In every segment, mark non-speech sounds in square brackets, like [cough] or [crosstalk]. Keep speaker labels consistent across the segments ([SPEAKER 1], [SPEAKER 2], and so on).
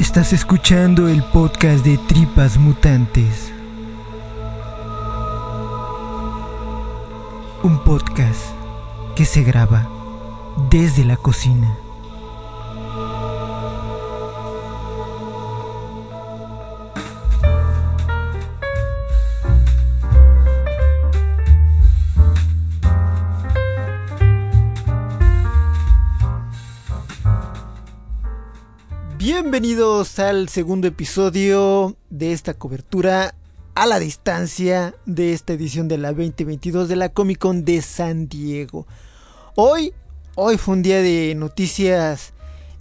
[SPEAKER 1] Estás escuchando el podcast de Tripas Mutantes. Un podcast que se graba desde la cocina. Bienvenidos al segundo episodio de esta cobertura a la distancia de esta edición de la 2022 de la Comic Con de San Diego. Hoy, hoy fue un día de noticias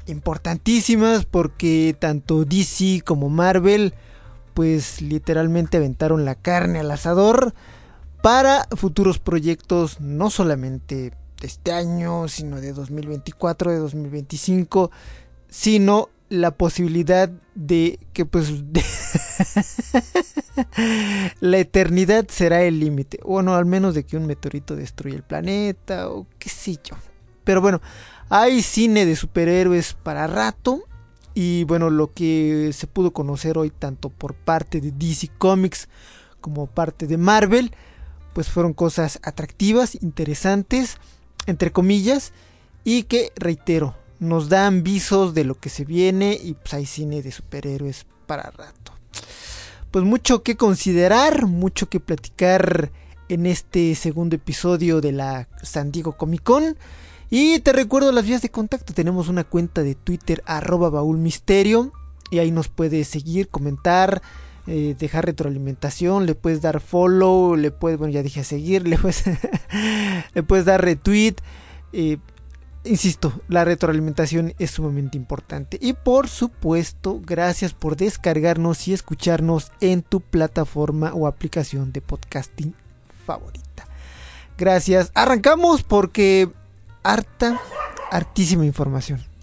[SPEAKER 1] importantísimas porque tanto DC como Marvel pues literalmente aventaron la carne al asador para futuros proyectos no solamente de este año, sino de 2024, de 2025, sino la posibilidad de que pues [laughs] la eternidad será el límite. Bueno, al menos de que un meteorito destruya el planeta o qué sé yo. Pero bueno, hay cine de superhéroes para rato. Y bueno, lo que se pudo conocer hoy tanto por parte de DC Comics como parte de Marvel, pues fueron cosas atractivas, interesantes, entre comillas, y que reitero, nos dan visos de lo que se viene y pues hay cine de superhéroes para rato. Pues mucho que considerar, mucho que platicar en este segundo episodio de la San Diego Comic Con. Y te recuerdo las vías de contacto. Tenemos una cuenta de Twitter arroba. Y ahí nos puedes seguir, comentar, eh, dejar retroalimentación. Le puedes dar follow. Le puedes, bueno ya dije seguir. [laughs] Le puedes, le puedes dar retweet. Eh, Insisto, la retroalimentación es sumamente importante. Y por supuesto, gracias por descargarnos y escucharnos en tu plataforma o aplicación de podcasting favorita. Gracias. Arrancamos porque harta, hartísima información.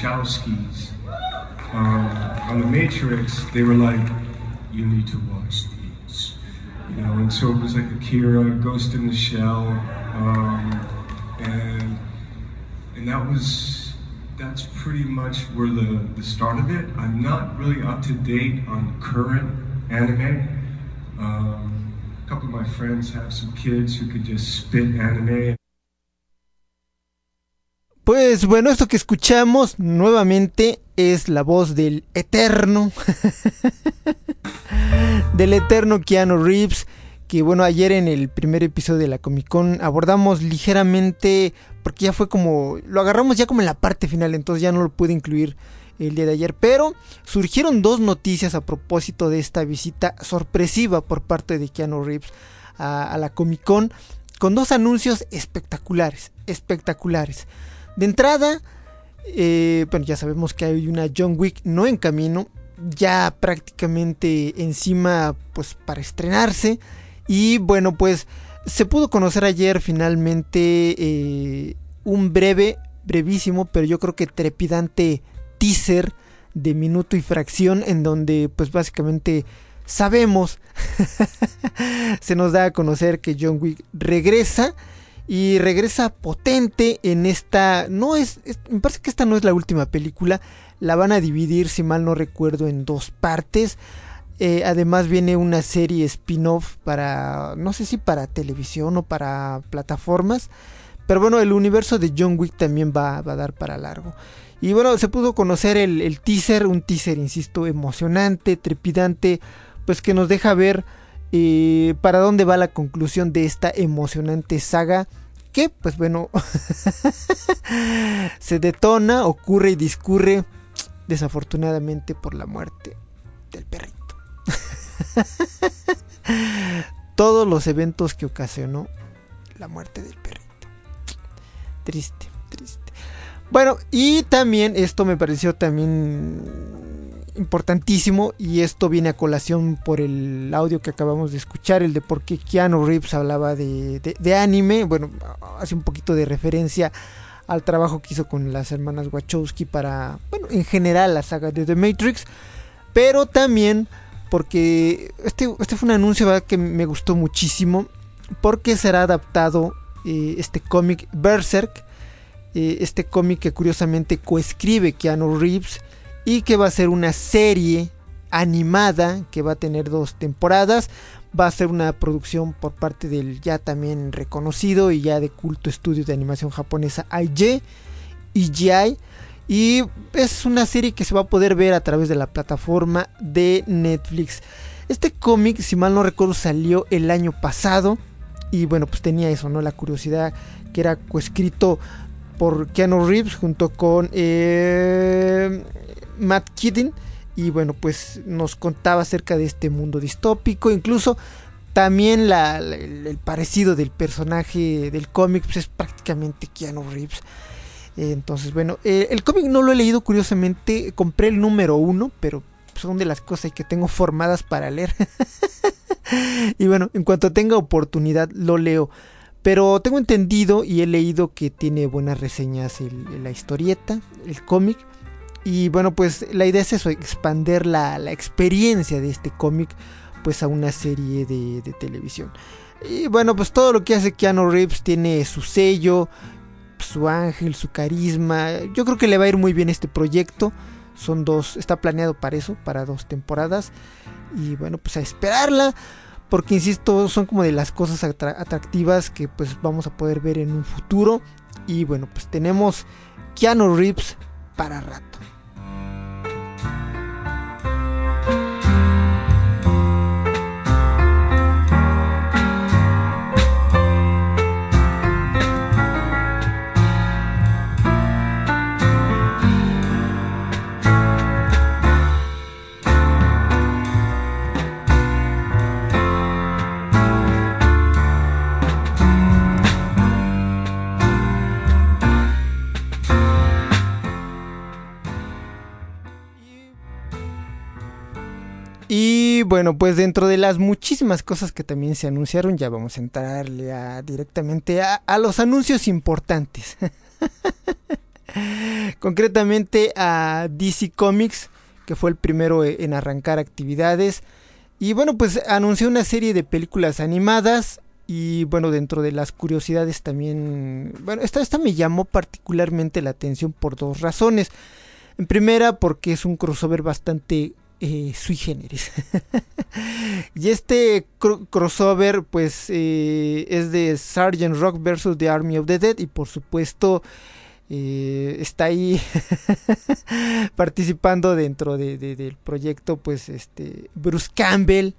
[SPEAKER 2] Wachowskis um, on The Matrix, they were like, you need to watch these. You know, and so it was like Akira, Ghost in the Shell, um, and and that was that's pretty much where the, the start of it. I'm not really up to date on current anime. Um, a couple of my friends have some kids who could just spit anime.
[SPEAKER 1] Pues bueno, esto que escuchamos nuevamente es la voz del eterno, [laughs] del eterno Keanu Reeves, que bueno, ayer en el primer episodio de la Comic Con abordamos ligeramente, porque ya fue como, lo agarramos ya como en la parte final, entonces ya no lo pude incluir el día de ayer, pero surgieron dos noticias a propósito de esta visita sorpresiva por parte de Keanu Reeves a, a la Comic Con, con dos anuncios espectaculares, espectaculares. De entrada, eh, bueno, ya sabemos que hay una John Wick no en camino, ya prácticamente encima, pues para estrenarse. Y bueno, pues se pudo conocer ayer finalmente eh, un breve, brevísimo, pero yo creo que trepidante teaser de minuto y fracción en donde pues básicamente sabemos, [laughs] se nos da a conocer que John Wick regresa y regresa potente en esta no es, me parece que esta no es la última película la van a dividir si mal no recuerdo en dos partes eh, además viene una serie spin-off para no sé si para televisión o para plataformas pero bueno el universo de John Wick también va, va a dar para largo Y bueno, se pudo conocer el, teaser, un teaser, insisto, emocionante, trepidante, pues que nos deja ver eh, para dónde va la conclusión de esta emocionante saga. Que, pues bueno, [laughs] se detona, ocurre y discurre desafortunadamente por la muerte del perrito. [laughs] Todos los eventos que ocasionó la muerte del perrito. Triste, triste. Bueno, y también esto me pareció también importantísimo y esto viene a colación por el audio que acabamos de escuchar, el de por qué Keanu Reeves hablaba de, anime, bueno, hace un poquito de referencia al trabajo que hizo con las hermanas Wachowski para, bueno, en general la saga de The Matrix, pero también porque este, este fue un anuncio que me gustó muchísimo, porque será adaptado eh, este cómic Berserk, eh, este cómic que curiosamente coescribe Keanu Reeves y que va a ser una serie animada que va a tener dos temporadas. Va a ser una producción por parte del ya también reconocido y ya de culto estudio de animación japonesa IG, IGI. Y es una serie que se va a poder ver a través de la plataforma de Netflix. Este cómic, si mal no recuerdo, salió el año pasado. Y bueno, pues tenía eso, ¿no? La curiosidad que era coescrito por Keanu Reeves junto con eh, Matt Keating y bueno pues nos contaba acerca de este mundo distópico incluso también el, parecido del personaje del cómic pues es prácticamente Keanu Reeves. Entonces bueno eh, el cómic no lo he leído curiosamente compré el número uno pero son de las cosas que tengo formadas para leer. [laughs] Y bueno en cuanto tenga oportunidad lo leo. Pero tengo entendido y he leído que tiene buenas reseñas la historieta, el cómic. Y bueno, pues la idea es eso, expander la, experiencia de este cómic pues a una serie de, televisión. Y bueno, pues todo lo que hace Keanu Reeves tiene su sello, su ángel, su carisma. Yo creo que le va a ir muy bien este proyecto. Son dos, está planeado para eso, para dos temporadas. Y bueno, pues a esperarla porque insisto son como de las cosas atractivas que pues vamos a poder ver en un futuro y bueno pues tenemos Keanu Reeves para rato bueno, pues dentro de las muchísimas cosas que también se anunciaron, ya vamos a entrarle directamente a, los anuncios importantes. [laughs] Concretamente a DC Comics, que fue el primero en arrancar actividades. Y bueno, pues anunció una serie de películas animadas. Y bueno, dentro de las curiosidades también... Bueno, esta, esta me llamó particularmente la atención por dos razones. En primera, porque es un crossover bastante eh, sui generis. [laughs] y este crossover pues eh, es de Sgt. Rock vs. The Army of the Dead y por supuesto eh, está ahí [laughs] participando dentro de, del proyecto pues este Bruce Campbell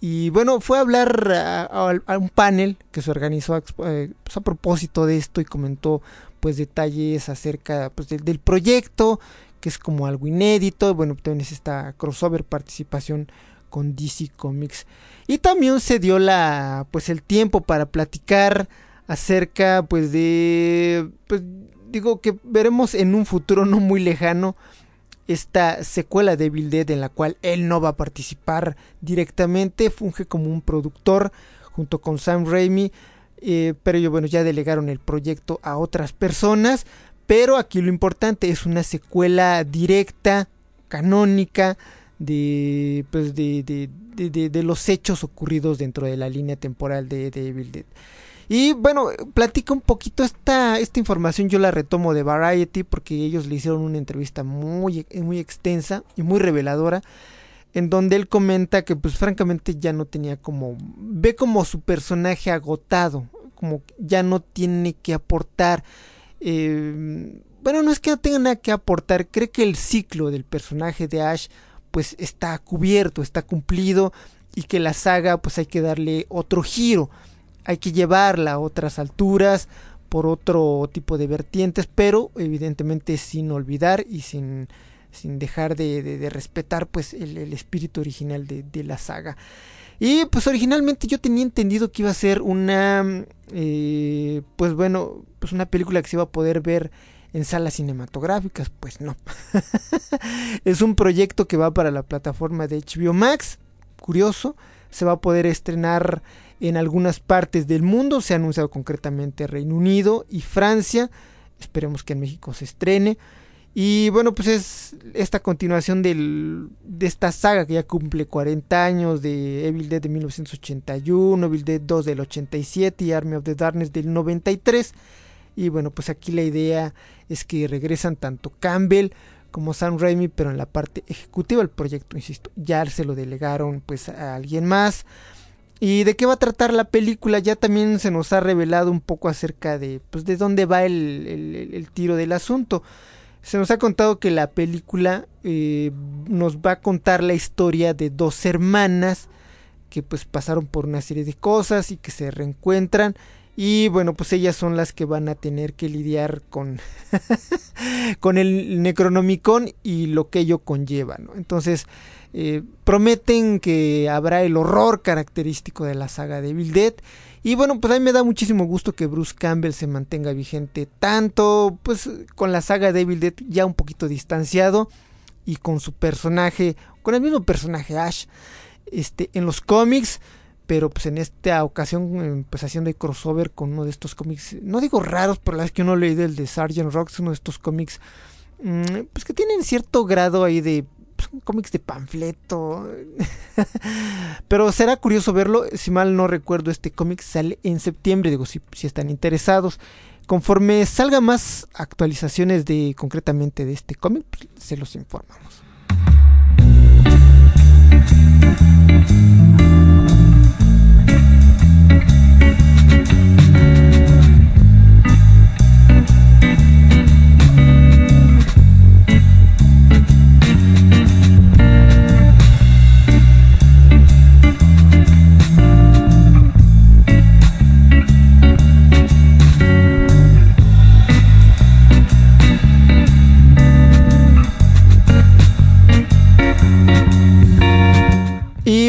[SPEAKER 1] y bueno fue a hablar a, un panel que se organizó pues, a, propósito de esto y comentó pues detalles acerca pues, del proyecto que es como algo inédito. Bueno, también es esta crossover participación con DC Comics. Y también se dio la pues el tiempo para platicar acerca pues de pues digo que veremos en un futuro no muy lejano esta secuela de Evil Dead en la cual él no va a participar directamente, funge como un productor junto con Sam Raimi, eh, pero ellos bueno ya delegaron el proyecto a otras personas, pero aquí lo importante es una secuela directa, canónica, de, pues de, de, de, los hechos ocurridos dentro de la línea temporal de, Evil Dead. Y bueno, platica un poquito esta, esta información, yo la retomo de Variety porque ellos le hicieron una entrevista muy, muy extensa y muy reveladora en donde él comenta que pues francamente ya no tenía como, ve como su personaje agotado, como ya no tiene que aportar eh, bueno, no es que no tenga nada que aportar, cree que el ciclo del personaje de Ash pues está cubierto, está cumplido y que la saga pues hay que darle otro giro, hay que llevarla a otras alturas por otro tipo de vertientes, pero evidentemente sin olvidar y sin, sin dejar de, respetar pues el, espíritu original de, de, la saga. Y pues originalmente yo tenía entendido que iba a ser una, eh, pues bueno, pues una película que se iba a poder ver en salas cinematográficas, pues no. [laughs] es un proyecto que va para la plataforma de HBO Max, curioso, se va a poder estrenar en algunas partes del mundo, se ha anunciado concretamente Reino Unido y Francia, esperemos que en México se estrene. Y bueno, pues es esta continuación del, de esta saga que ya cumple 40 años de Evil Dead de 1981, Evil Dead 2 del 87 y Army of the Darkness del 93. Y bueno, pues aquí la idea es que regresan tanto Campbell como Sam Raimi, pero en la parte ejecutiva del proyecto, insisto, ya se lo delegaron pues a alguien más. ¿Y de qué va a tratar la película? Ya también se nos ha revelado un poco acerca de, pues, de dónde va el, tiro del asunto. Se nos ha contado que la película eh, nos va a contar la historia de dos hermanas que pues pasaron por una serie de cosas y que se reencuentran y bueno, pues ellas son las que van a tener que lidiar con, [laughs] con el Necronomicon y lo que ello conlleva, ¿no? Entonces, eh, prometen que habrá el horror característico de la saga de Evil Dead. Y bueno, pues a mí me da muchísimo gusto que Bruce Campbell se mantenga vigente tanto pues con la saga de Evil Dead ya un poquito distanciado y con su personaje, con el mismo personaje Ash este en los cómics pero pues en esta ocasión pues haciendo el crossover con uno de estos cómics, no digo raros, pero la vez que uno leí del de Sargent Rocks, uno de estos cómics mm, pues que tienen cierto grado ahí de pues, cómics de panfleto. [laughs] pero será curioso verlo, si mal no recuerdo este cómic sale en septiembre, digo si, están interesados. Conforme salga más actualizaciones de concretamente de este cómic, pues, se los informamos.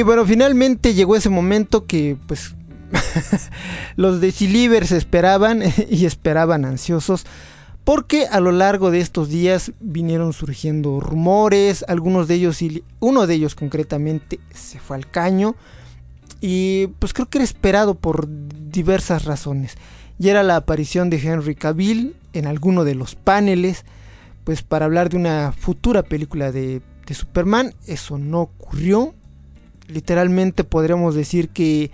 [SPEAKER 1] Bueno, finalmente llegó ese momento que pues [laughs] los decilivers esperaban [laughs] y esperaban ansiosos porque a lo largo de estos días vinieron surgiendo rumores, algunos de ellos, uno de ellos concretamente se fue al caño y pues creo que era esperado por diversas razones. Y era la aparición de Henry Cavill en alguno de los paneles, pues para hablar de una futura película de, de Superman, eso no ocurrió, literalmente podríamos decir que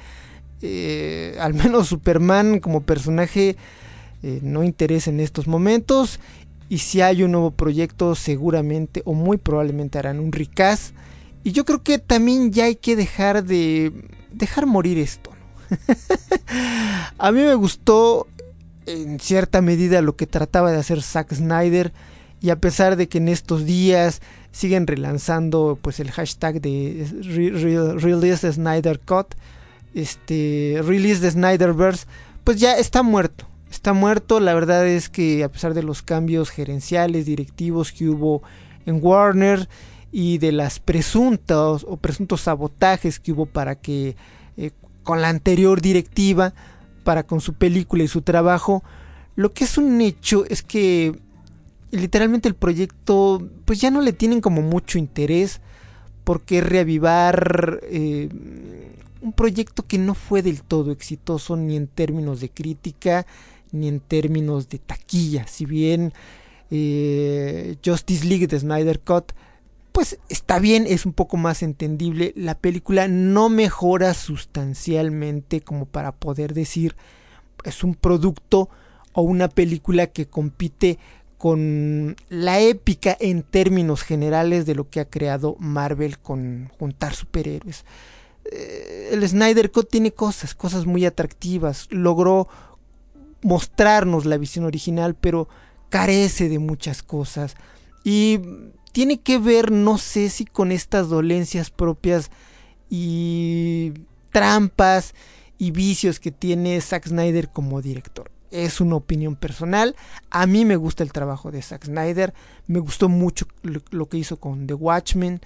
[SPEAKER 1] eh, al menos Superman como personaje eh, no interesa en estos momentos. Y si hay un nuevo proyecto seguramente o muy probablemente harán un recast. Y yo creo que también ya hay que dejar de dejar morir esto [laughs] a mí me gustó en cierta medida lo que trataba de hacer Zack Snyder. Y a pesar de que en estos días siguen relanzando pues el hashtag de Release the Snyder Cut, este Release the Snyderverse, pues ya está muerto. Está muerto, la verdad es que a pesar de los cambios gerenciales, directivos que hubo en Warner y de las presuntos o presuntos sabotajes que hubo para que eh, con la anterior directiva, para con su película y su trabajo, lo que es un hecho es que literalmente el proyecto pues ya no le tienen como mucho interés porque reavivar eh, un proyecto que no fue del todo exitoso ni en términos de crítica ni en términos de taquilla si bien eh, Justice League de Snyder Cut pues está bien, es un poco más entendible. La película no mejora sustancialmente como para poder decir es un producto o una película que compite con la épica en términos generales de lo que ha creado Marvel con juntar superhéroes. Eh, el Snyder Cut tiene cosas, cosas muy atractivas, logró mostrarnos la visión original, pero carece de muchas cosas y tiene que ver, no sé si con estas dolencias propias y trampas y vicios que tiene Zack Snyder como director. Es una opinión personal. A mí me gusta el trabajo de Zack Snyder. Me gustó mucho lo, que hizo con The Watchmen.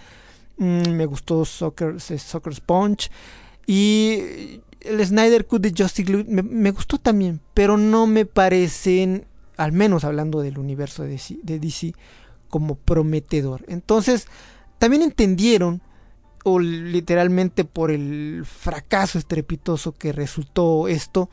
[SPEAKER 1] Mm, me gustó Soccer, Soccer Sponge. Y el Snyder Cut de Justice League me, gustó también. Pero no me parecen, al menos hablando del universo de DC como prometedor. Entonces, también entendieron o literalmente por el fracaso estrepitoso que resultó esto,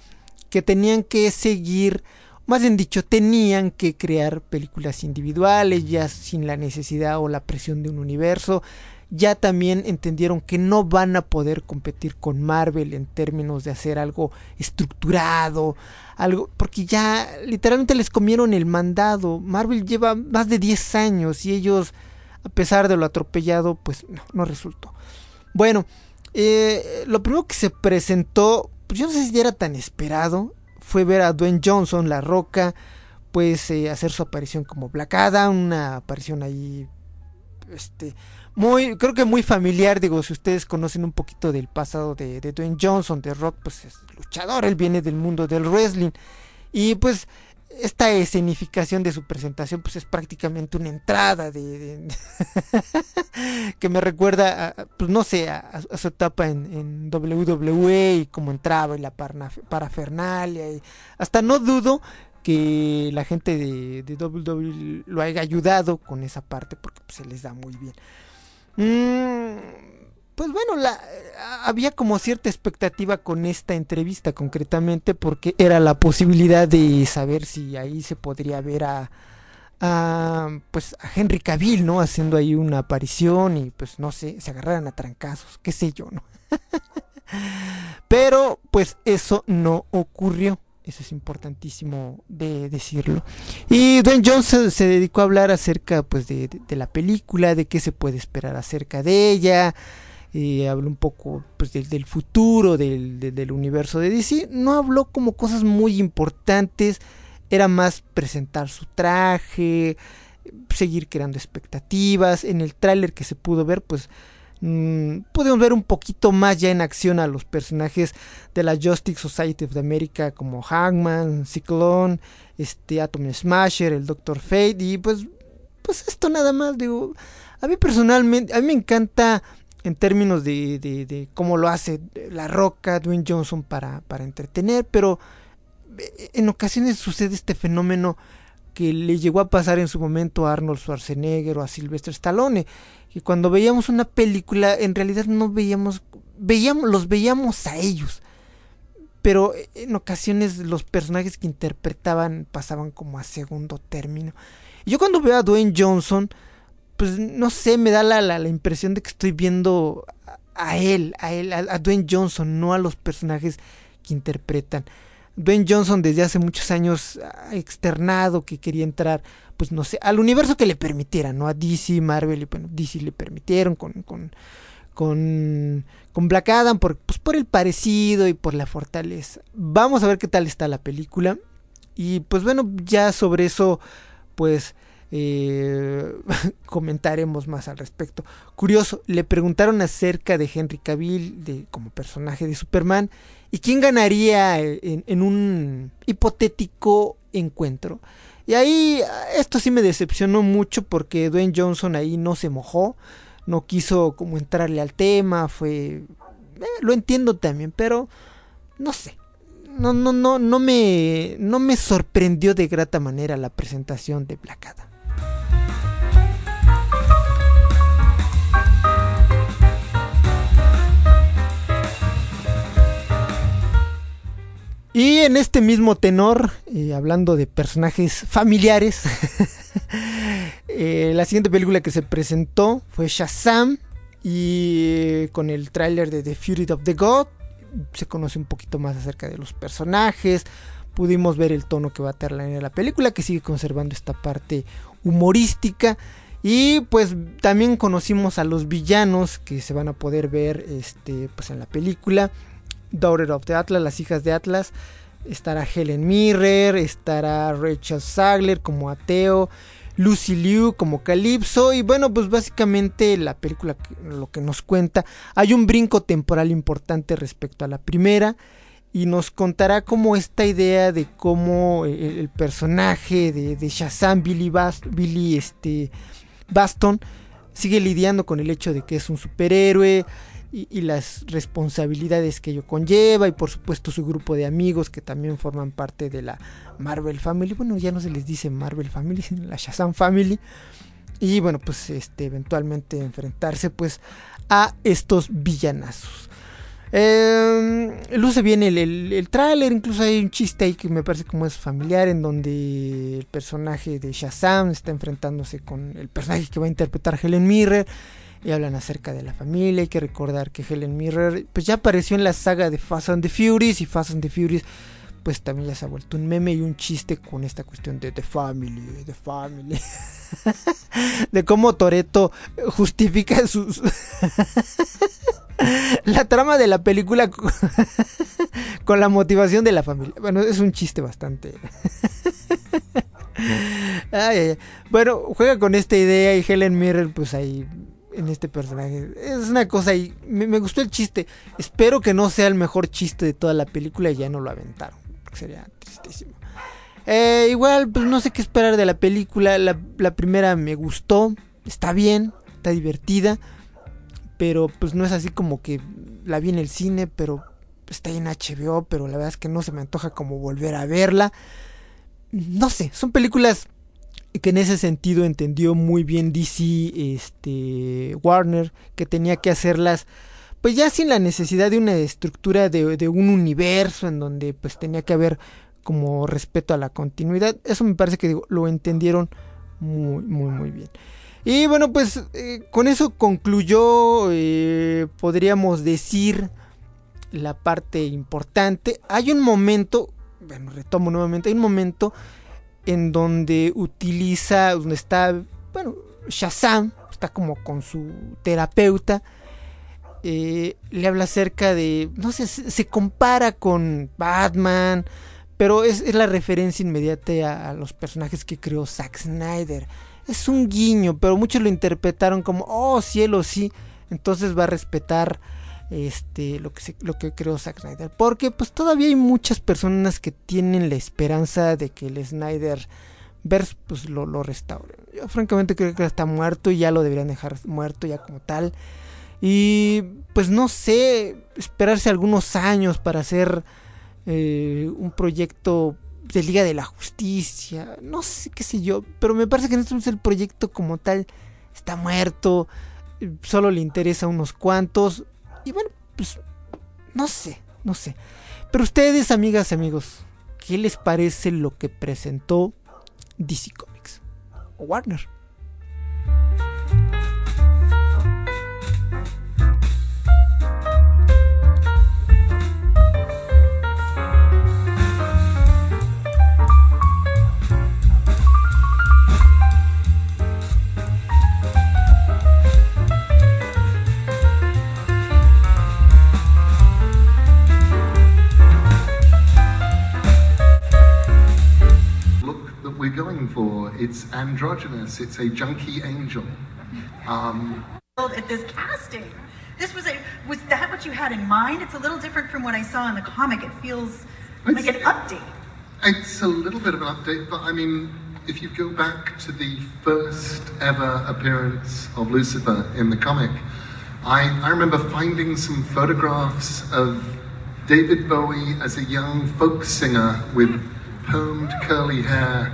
[SPEAKER 1] que tenían que seguir, más bien dicho, tenían que crear películas individuales, ya sin la necesidad o la presión de un universo. Ya también entendieron que no van a poder competir con Marvel en términos de hacer algo estructurado, algo, porque ya literalmente les comieron el mandado. Marvel lleva más de 10 años y ellos, a pesar de lo atropellado, pues no, no resultó. Bueno, eh, lo primero que se presentó, pues yo no sé si era tan esperado, fue ver a Dwayne Johnson, La Roca, pues eh, hacer su aparición como Black Adam, una aparición ahí, este, muy, creo que muy familiar, digo, si ustedes conocen un poquito del pasado de, de Dwayne Johnson, de Rock, pues es luchador, él viene del mundo del wrestling, y pues esta escenificación de su presentación pues es prácticamente una entrada de, [laughs] que me recuerda a, pues no sé a, su etapa en, WWE y cómo entraba y la parafernalia y hasta no dudo que la gente de, de WWE lo haya ayudado con esa parte porque pues, se les da muy bien. Mm, pues bueno, la, había como cierta expectativa con esta entrevista concretamente porque era la posibilidad de saber si ahí se podría ver a, pues a Henry Cavill, ¿no? Haciendo ahí una aparición y pues no sé, se agarraran a trancazos, qué sé yo, ¿no? [laughs] Pero pues eso no ocurrió. Eso es importantísimo de decirlo. Y Dwayne Johnson se dedicó a hablar acerca pues de la película, de qué se puede esperar acerca de ella, eh, habló un poco pues, del, futuro del, universo de DC. No habló como cosas muy importantes, era más presentar su traje, seguir creando expectativas. En el tráiler que se pudo ver, pues mmm, pudimos ver un poquito más ya en acción a los personajes de la Justice Society of America como Hangman, Cyclone, este Atom Smasher, el Doctor Fate y pues pues esto nada más digo a mí personalmente a mí me encanta en términos de, de, cómo lo hace La Roca, Dwayne Johnson para, para entretener, pero eh, en ocasiones sucede este fenómeno que le llegó a pasar en su momento a Arnold Schwarzenegger o a Sylvester Stallone, que cuando veíamos una película en realidad no veíamos, veíamos los veíamos a ellos, pero en ocasiones los personajes que interpretaban pasaban como a segundo término. yo cuando veo a Dwayne Johnson, pues no sé, me da la, la, impresión de que estoy viendo a, él, a él, a, Dwayne Johnson, no a los personajes que interpretan. Dwayne Johnson desde hace muchos años ha externado que quería entrar, pues no sé, al universo que le permitiera, ¿no? A DC, Marvel, y bueno, DC le permitieron con, con, con, con Black Adam, por, pues por el parecido y por la fortaleza. Vamos a ver qué tal está la película. Y pues bueno, ya sobre eso, pues eh, [laughs] comentaremos más al respecto. Curioso, le preguntaron acerca de Henry Cavill de, como personaje de Superman y quién ganaría en, un hipotético encuentro. Y ahí esto sí me decepcionó mucho porque Dwayne Johnson ahí no se mojó, no quiso como entrarle al tema, fue... Eh, lo entiendo también, pero no sé, no, no, no, no me, no me sorprendió de grata manera la presentación de Blacada. Y en este mismo tenor, eh, hablando de personajes familiares, [laughs] eh, la siguiente película que se presentó fue Shazam y eh, con el tráiler de The Fury of the God se conoce un poquito más acerca de los personajes, pudimos ver el tono que va a tener la película que sigue conservando esta parte humorística y pues también conocimos a los villanos que se van a poder ver este pues en la película Daughter of the Atlas, las hijas de Atlas. Estará Helen Mirren, estará Rachel Sagler como Ateo, Lucy Liu como Calypso y bueno, pues básicamente la película lo que nos cuenta, hay un brinco temporal importante respecto a la primera y nos contará como esta idea de cómo el, personaje de, Shazam, Billy, Billy este, Baston, sigue lidiando con el hecho de que es un superhéroe y, las responsabilidades que ello conlleva y por supuesto su grupo de amigos que también forman parte de la Marvel Family. Bueno, ya no se les dice Marvel Family, sino la Shazam Family. Y bueno, pues este eventualmente enfrentarse pues a estos villanazos. Eh, luce bien el, el, tráiler, incluso hay un chiste ahí que me parece como es familiar, en donde el personaje de Shazam está enfrentándose con el personaje que va a interpretar Helen Mirren y hablan acerca de la familia. Hay que recordar que Helen Mirren pues ya apareció en la saga de Fast and the Furious y Fast and the Furious pues también ya se ha vuelto un meme y un chiste con esta cuestión de The Family, The Family. [laughs] de cómo Toreto justifica sus [laughs] la trama de la película [laughs] con la motivación de la familia. Bueno, es un chiste bastante. Bueno, juega con esta idea y Helen Mirren, pues ahí en este personaje. Es una cosa y me, gustó el chiste. Espero que no sea el mejor chiste de toda la película y ya no lo aventaron. Sería tristísimo. Eh, igual, pues no sé qué esperar de la película. La, la primera me gustó. Está bien, está divertida pero pues no es así como que la vi en el cine, pero está en HBO, pero la verdad es que no se me antoja como volver a verla. No sé, son películas que en ese sentido entendió muy bien DC, este, Warner, que tenía que hacerlas pues ya sin la necesidad de una estructura de, de, un universo en donde pues tenía que haber como respeto a la continuidad. Eso me parece que lo entendieron muy, muy, muy bien. Y bueno, pues eh, con eso concluyó, eh, podríamos decir, la parte importante. Hay un momento, bueno, retomo nuevamente, hay un momento en donde utiliza, donde está, bueno, Shazam, está como con su terapeuta. Eh, le habla acerca de, no sé, se, compara con Batman, pero es, la referencia inmediata a, a, los personajes que creó Zack Snyder es un guiño, pero muchos lo interpretaron como, oh cielo, sí, entonces va a respetar este lo que se, creó Zack Snyder, porque pues todavía hay muchas personas que tienen la esperanza de que el Snyder verse pues lo, lo restaure. Yo francamente creo que está muerto y ya lo deberían dejar muerto ya como tal. Y pues no sé, esperarse algunos años para hacer eh, un proyecto de Liga de la Justicia, no sé qué sé yo, pero me parece que en este el proyecto como tal está muerto, solo le interesa a unos cuantos, y bueno, pues no sé, no sé. Pero ustedes, amigas y amigos, ¿qué les parece lo que presentó DC Comics o Warner?
[SPEAKER 3] Going for. It's androgynous. It's a junkie angel. Um,
[SPEAKER 4] at this casting, this was a was that what you had in mind? It's a little different from what I saw in the comic. It feels like an update.
[SPEAKER 3] It's a little bit of an update, but I mean, if you go back to the first ever appearance of Lucifer in the comic, I, I remember finding some photographs of David Bowie as a young folk singer with permed curly hair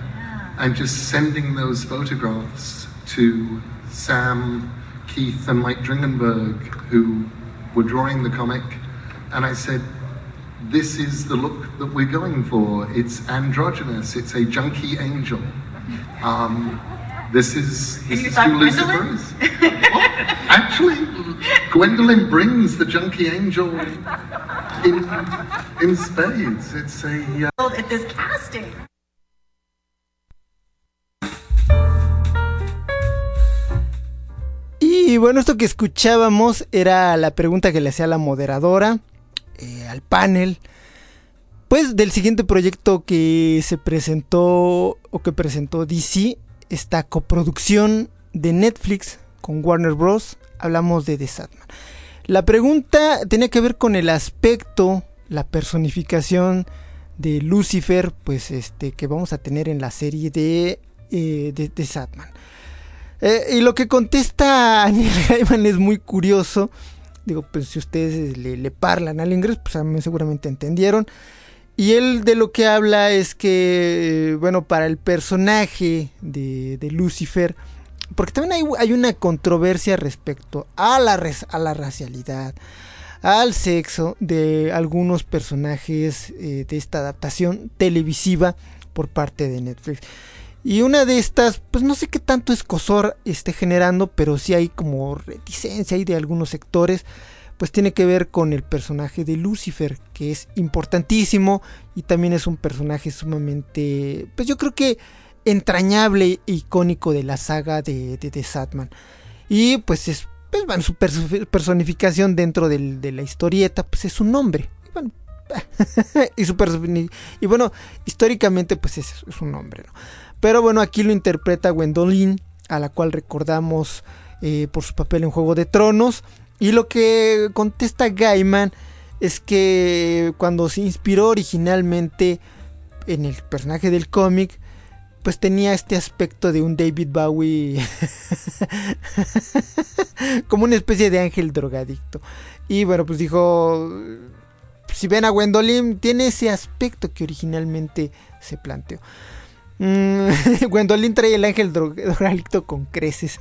[SPEAKER 3] and just sending those photographs to Sam, Keith, and Mike Dringenberg, who were drawing the comic. And I said, This is the look that we're going for. It's androgynous, it's a junkie angel. Um, this is, this is who Lucifer is. well, actually, Gwendolyn brings the junkie angel in, in spades. It's a.
[SPEAKER 4] Uh, at this casting.
[SPEAKER 1] Y bueno, esto que escuchábamos era la pregunta que le hacía la moderadora eh, al panel. Después del siguiente proyecto que se presentó o que presentó DC, esta coproducción de Netflix con Warner Bros. Hablamos de The Satman. La pregunta tenía que ver con el aspecto, la personificación de Lucifer, pues este que vamos a tener en la serie de, eh, de, Satman. Eh, y lo que contesta [laughs] Neil Gaiman es muy curioso. Digo, pues si ustedes le, le parlan al inglés, pues seguramente entendieron. Y él de lo que habla es que, eh, bueno, para el personaje de, Lucifer, porque también hay, una controversia respecto a la, a racialidad, al sexo de algunos personajes eh, de esta adaptación televisiva por parte de Netflix. Y una de estas, pues no sé qué tanto escosor esté generando, pero sí hay como reticencia ahí de algunos sectores pues tiene que ver con el personaje de Lucifer, que es importantísimo y también es un personaje sumamente, pues yo creo que entrañable e icónico de la saga de, de, Satman. Y pues es, pues bueno, su personificación dentro de la historieta, pues es un nombre. Y bueno, [laughs] y, su y bueno, históricamente pues es, es un nombre, ¿no? Pero bueno, aquí lo interpreta Gwendolyn, a la cual recordamos eh, por su papel en Juego de Tronos. Y lo que contesta Gaiman es que cuando se inspiró originalmente en el personaje del cómic, pues tenía este aspecto de un David Bowie [laughs] como una especie de ángel drogadicto. Y bueno, pues dijo, si ven a Gwendolyn, tiene ese aspecto que originalmente se planteó. Mm, [laughs] Gwendolyn trae el ángel drogadicto con creces.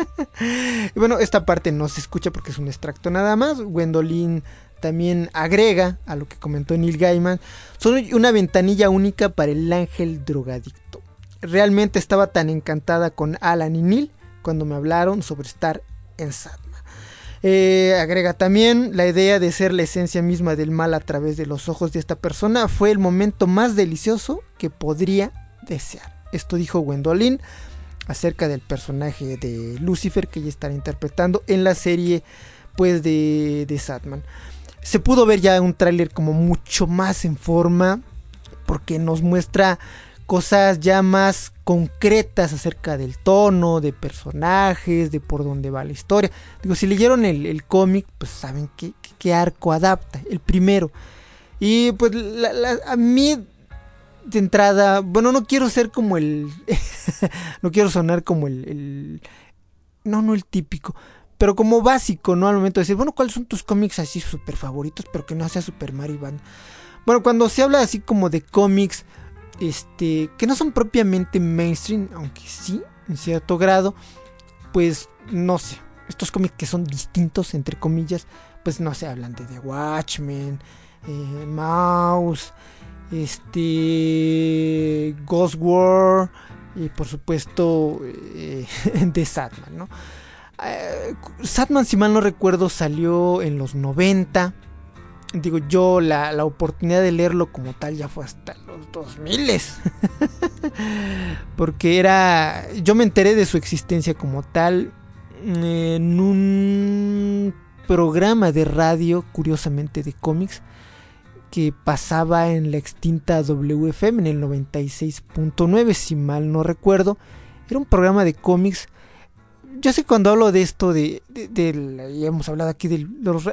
[SPEAKER 1] [laughs] bueno, esta parte no se escucha porque es un extracto nada más. Gwendolyn también agrega a lo que comentó Neil Gaiman. Son una ventanilla única para el ángel drogadicto. Realmente estaba tan encantada con Alan y Neil cuando me hablaron sobre estar en Satma. Eh, agrega también la idea de ser la esencia misma del mal a través de los ojos de esta persona fue el momento más delicioso que podría desear. Esto dijo Gwendolyn acerca del personaje de Lucifer que ella estará interpretando en la serie pues de, de Satman. Se pudo ver ya un tráiler como mucho más en forma porque nos muestra cosas ya más concretas acerca del tono, de personajes, de por dónde va la historia. Digo, si leyeron el, cómic, pues saben qué, arco adapta, el primero. Y pues a mí de entrada, bueno, no quiero ser como el... [laughs] no quiero sonar como el, No, no el típico, pero como básico, ¿no? Al momento de decir, bueno, ¿cuáles son tus cómics así súper favoritos, pero que no sea Super Mario Band? Bueno, cuando se habla así como de cómics, este, que no son propiamente mainstream, aunque sí, en cierto grado, pues no sé, estos cómics que son distintos, entre comillas, pues no se hablan de The Watchmen, eh, Mouse, este Ghost War y por supuesto eh, [laughs] de Satman, ¿no? Eh, Satman, si mal no recuerdo, salió en los 90. Digo, yo la, la, oportunidad de leerlo como tal ya fue hasta los 2000. [laughs] Porque era... Yo me enteré de su existencia como tal en un programa de radio, curiosamente de cómics, que pasaba en la extinta WFM en el 96.9, si mal no recuerdo. Era un programa de cómics. Yo sé cuando hablo de esto, de, ya hemos hablado aquí de los...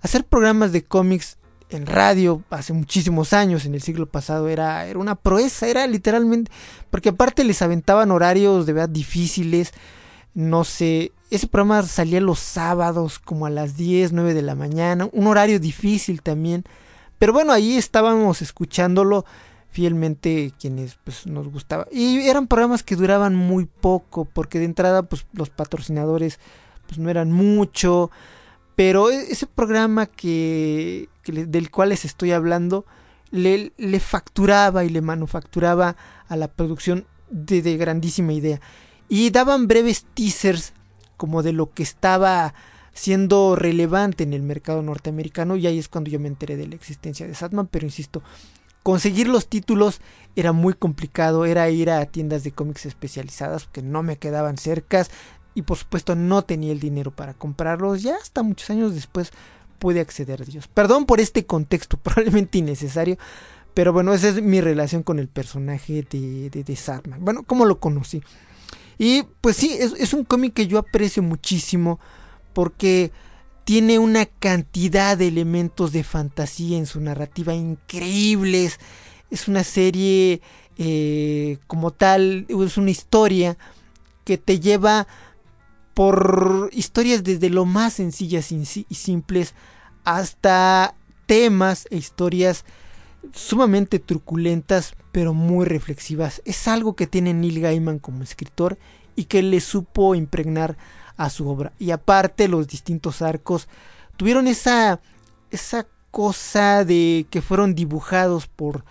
[SPEAKER 1] Hacer programas de cómics en radio hace muchísimos años, en el siglo pasado, era, era una proeza, era literalmente... Porque aparte les aventaban horarios de verdad difíciles. No sé, ese programa salía los sábados como a las 10, 9 de la mañana. Un horario difícil también. Pero bueno, ahí estábamos escuchándolo fielmente quienes pues, nos gustaba. Y eran programas que duraban muy poco, porque de entrada pues, los patrocinadores pues, no eran mucho. Pero e, ese programa que, del cual les estoy hablando le, facturaba y le manufacturaba a la producción de, de grandísima idea. Y daban breves teasers como de lo que estaba siendo relevante en el mercado norteamericano y ahí es cuando yo me enteré de la existencia de Satman, pero insisto, conseguir los títulos era muy complicado, era ir a tiendas de cómics especializadas que no me quedaban cercas y por supuesto no tenía el dinero para comprarlos, ya hasta muchos años después puede acceder a Dios. Perdón por este contexto, [laughs] probablemente innecesario, pero bueno, esa es mi relación con el personaje de, de, Sadman. Bueno, ¿cómo lo conocí? Y pues sí, es, es un cómic que yo aprecio muchísimo porque tiene una cantidad de elementos de fantasía en su narrativa increíbles. Es una serie eh, como tal, es una historia que te lleva por historias desde lo más sencillas y simples hasta temas e historias sumamente truculentas pero muy reflexivas. Es algo que tiene Neil Gaiman como escritor y que le supo impregnar a su obra. Y aparte los distintos arcos tuvieron esa esa cosa de que fueron dibujados por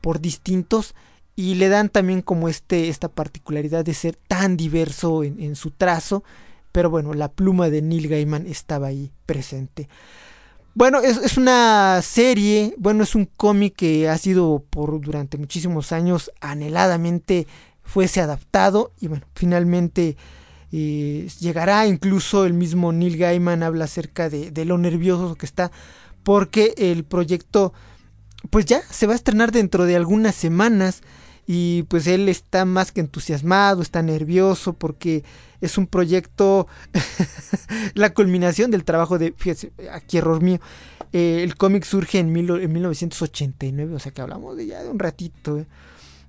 [SPEAKER 1] por distintos y le dan también como este esta particularidad de ser tan diverso en, su trazo pero bueno la pluma de Neil Gaiman estaba ahí presente. Bueno es, es una serie bueno es un cómic que ha sido por durante muchísimos años anheladamente fuese adaptado y bueno finalmente eh, llegará. Incluso el mismo Neil Gaiman habla acerca de, de lo nervioso que está porque el proyecto pues ya se va a estrenar dentro de algunas semanas y pues él está más que entusiasmado, está nervioso porque es un proyecto, [laughs] la culminación del trabajo de, fíjese, aquí error mío, eh, el cómic surge en, en, 1989, o sea que hablamos de ya de un ratito. ¿eh?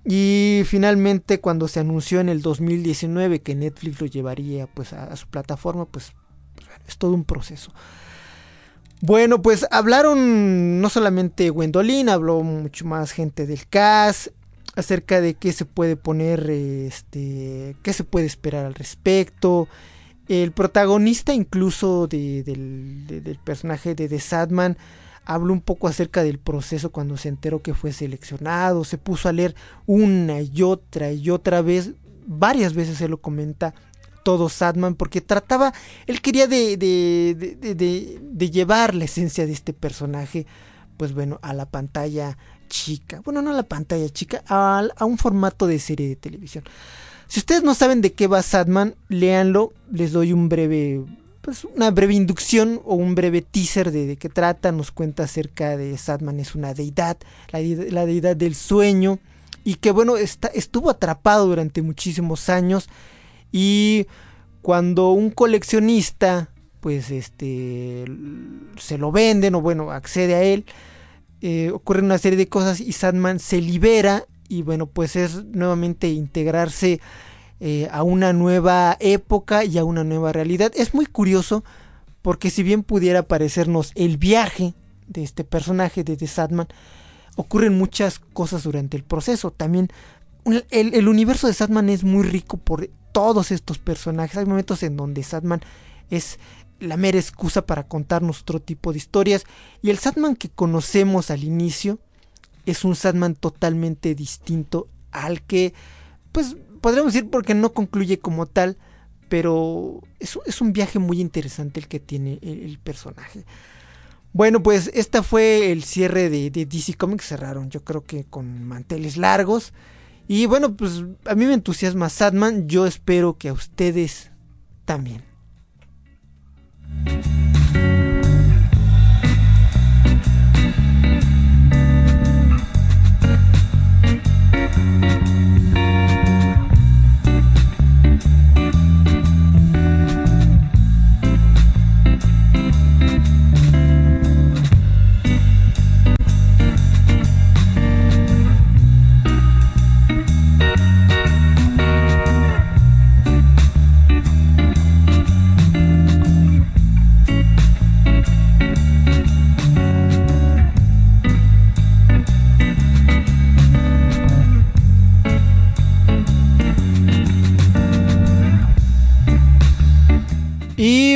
[SPEAKER 1] Y finalmente cuando se anunció en el 2019 que Netflix lo llevaría pues a, su plataforma, pues, pues es todo un proceso. Bueno, pues hablaron no solamente Gwendolyn, habló mucho más gente del cast acerca de qué se puede poner, este, qué se puede esperar al respecto. El protagonista incluso del, personaje de The Sadman habló un poco acerca del proceso cuando se enteró que fue seleccionado, se puso a leer una y otra y otra vez, varias veces se lo comenta todo Sadman porque trataba, él quería de, de, llevar la esencia de este personaje, pues bueno, a la pantalla chica, bueno, no a la pantalla chica, a, a un formato de serie de televisión. Si ustedes no saben de qué va Sadman, léanlo, les doy un breve, pues una breve inducción o un breve teaser de, de qué trata, nos cuenta acerca de Sadman es una deidad, la, la deidad del sueño, y que bueno, está, estuvo atrapado durante muchísimos años y cuando un coleccionista pues este se lo venden o bueno accede a él eh, ocurre una serie de cosas y Sandman se libera y bueno pues es nuevamente integrarse eh, a una nueva época y a una nueva realidad. Es muy curioso porque si bien pudiera parecernos el viaje de este personaje de The ocurren muchas cosas durante el proceso. También el, el universo de Sadman es muy rico por todos estos personajes. Hay momentos en donde Sadman es la mera excusa para contarnos otro tipo de historias. Y el Sadman que conocemos al inicio es un Sadman totalmente distinto al que, pues, podríamos decir porque no concluye como tal, pero es, un viaje muy interesante el que tiene el, personaje. Bueno, pues este fue el cierre de, de DC Comics. Cerraron, yo creo que con manteles largos. Y bueno, pues a mí me entusiasma Sadman, yo espero que a ustedes también.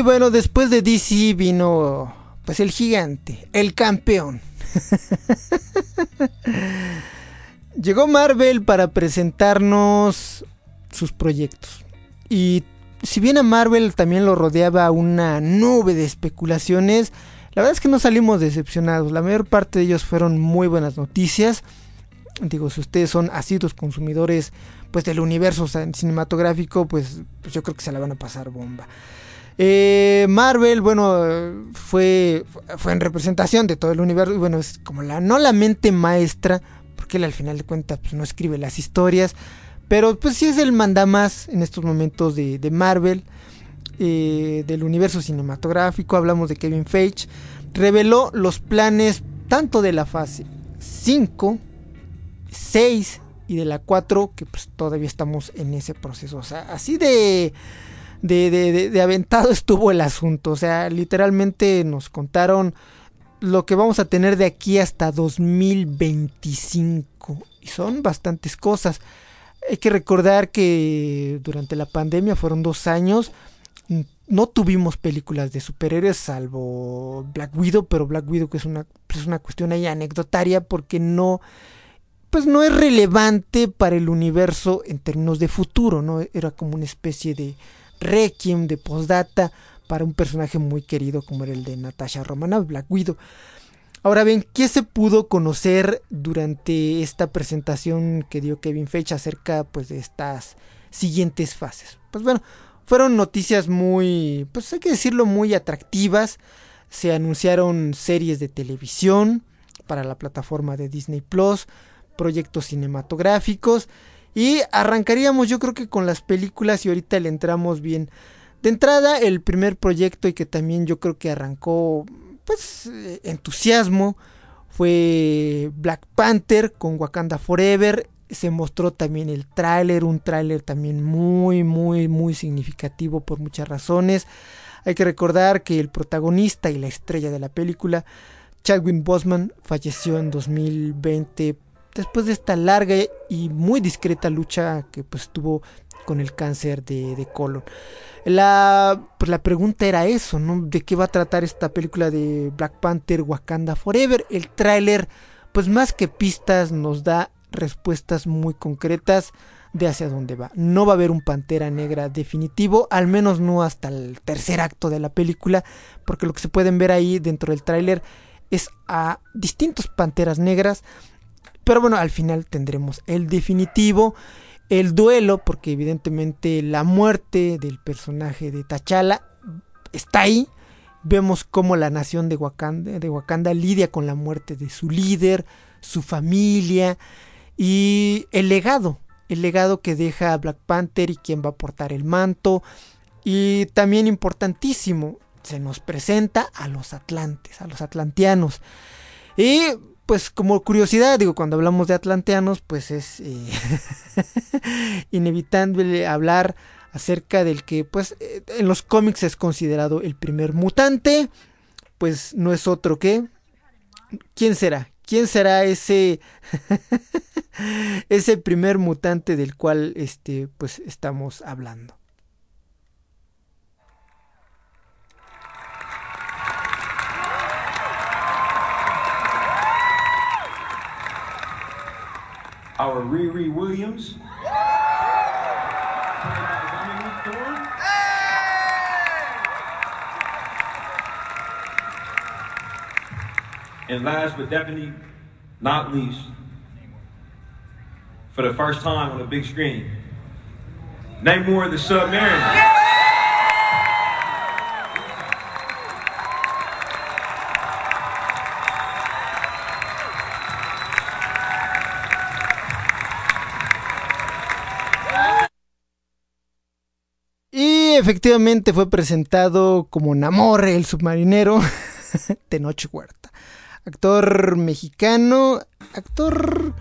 [SPEAKER 1] Bueno, después de DC vino pues el gigante, el campeón. [laughs] Llegó Marvel para presentarnos sus proyectos. Y si bien a Marvel también lo rodeaba una nube de especulaciones, la verdad es que no salimos decepcionados. La mayor parte de ellos fueron muy buenas noticias. Digo, si ustedes son asiduos consumidores pues del universo cinematográfico, pues, pues yo creo que se la van a pasar bomba. Eh, Marvel, bueno, fue, fue en representación de todo el universo. Y bueno, es como la, no la mente maestra, porque él al final de cuentas pues, no escribe las historias. Pero pues sí es el mandamás en estos momentos de, Marvel, eh, del universo cinematográfico. Hablamos de Kevin Feige. Reveló los planes tanto de la fase 5, 6 y de la 4, que pues todavía estamos en ese proceso. O sea, así de, de, de, de, aventado [laughs] estuvo el asunto. O sea, literalmente nos contaron lo que vamos a tener de aquí hasta 2025. Y son bastantes cosas. Hay que recordar que durante la pandemia fueron dos años. No tuvimos películas de superhéroes salvo Black Widow, pero Black Widow que es una, pues es una cuestión ahí anecdotaria porque no, pues no es relevante para el universo en términos de futuro, ¿no? Era como una especie de requiem, de postdata para un personaje muy querido como era el de Natasha Romanoff, Black Widow. Ahora bien, ¿qué se pudo conocer durante esta presentación que dio Kevin Feige acerca pues de estas siguientes fases? Pues bueno, fueron noticias muy, pues hay que decirlo, muy atractivas. Se anunciaron series de televisión para la plataforma de Disney Plus, proyectos cinematográficos y arrancaríamos yo creo que con las películas y ahorita le entramos bien. De entrada, el primer proyecto y que también yo creo que arrancó pues entusiasmo fue Black Panther con Wakanda Forever. Se mostró también el tráiler, un tráiler también muy, muy, muy significativo por muchas razones. Hay que recordar que el protagonista y la estrella de la película, Chadwick Boseman, falleció en 2020 después de esta larga y muy discreta lucha que pues tuvo con el cáncer de, colon. La, pues la pregunta era eso, ¿no? ¿De qué va a tratar esta película de Black Panther Wakanda Forever? El tráiler, pues más que pistas, nos da respuestas muy concretas de hacia dónde va. No va a haber un Pantera Negra definitivo, al menos no hasta el tercer acto de la película, porque lo que se pueden ver ahí dentro del tráiler es a distintos Panteras Negras, pero bueno, al final tendremos el definitivo el duelo, porque evidentemente la muerte del personaje de T'Challa está ahí. Vemos cómo la nación de Wakanda, de Wakanda lidia con la muerte de su líder, su familia y el legado, el legado que deja Black Panther y quien va a portar el manto. Y también importantísimo, se nos presenta a los atlantes, a los atlanteanos. Y pues como curiosidad, digo, cuando hablamos de atlanteanos, pues es eh, [laughs] inevitable hablar acerca del que, pues, eh, en los cómics es considerado el primer mutante, pues no es otro que... ¿Quién será? ¿Quién será ese [laughs] ese primer mutante del cual este pues estamos hablando?
[SPEAKER 5] Our Riri Williams. And last but definitely not least, for the first time on a big screen, Namor the Submariner.
[SPEAKER 1] Efectivamente fue presentado como Namor, el submarinero, [laughs] Tenoch Huerta. Actor mexicano, actor...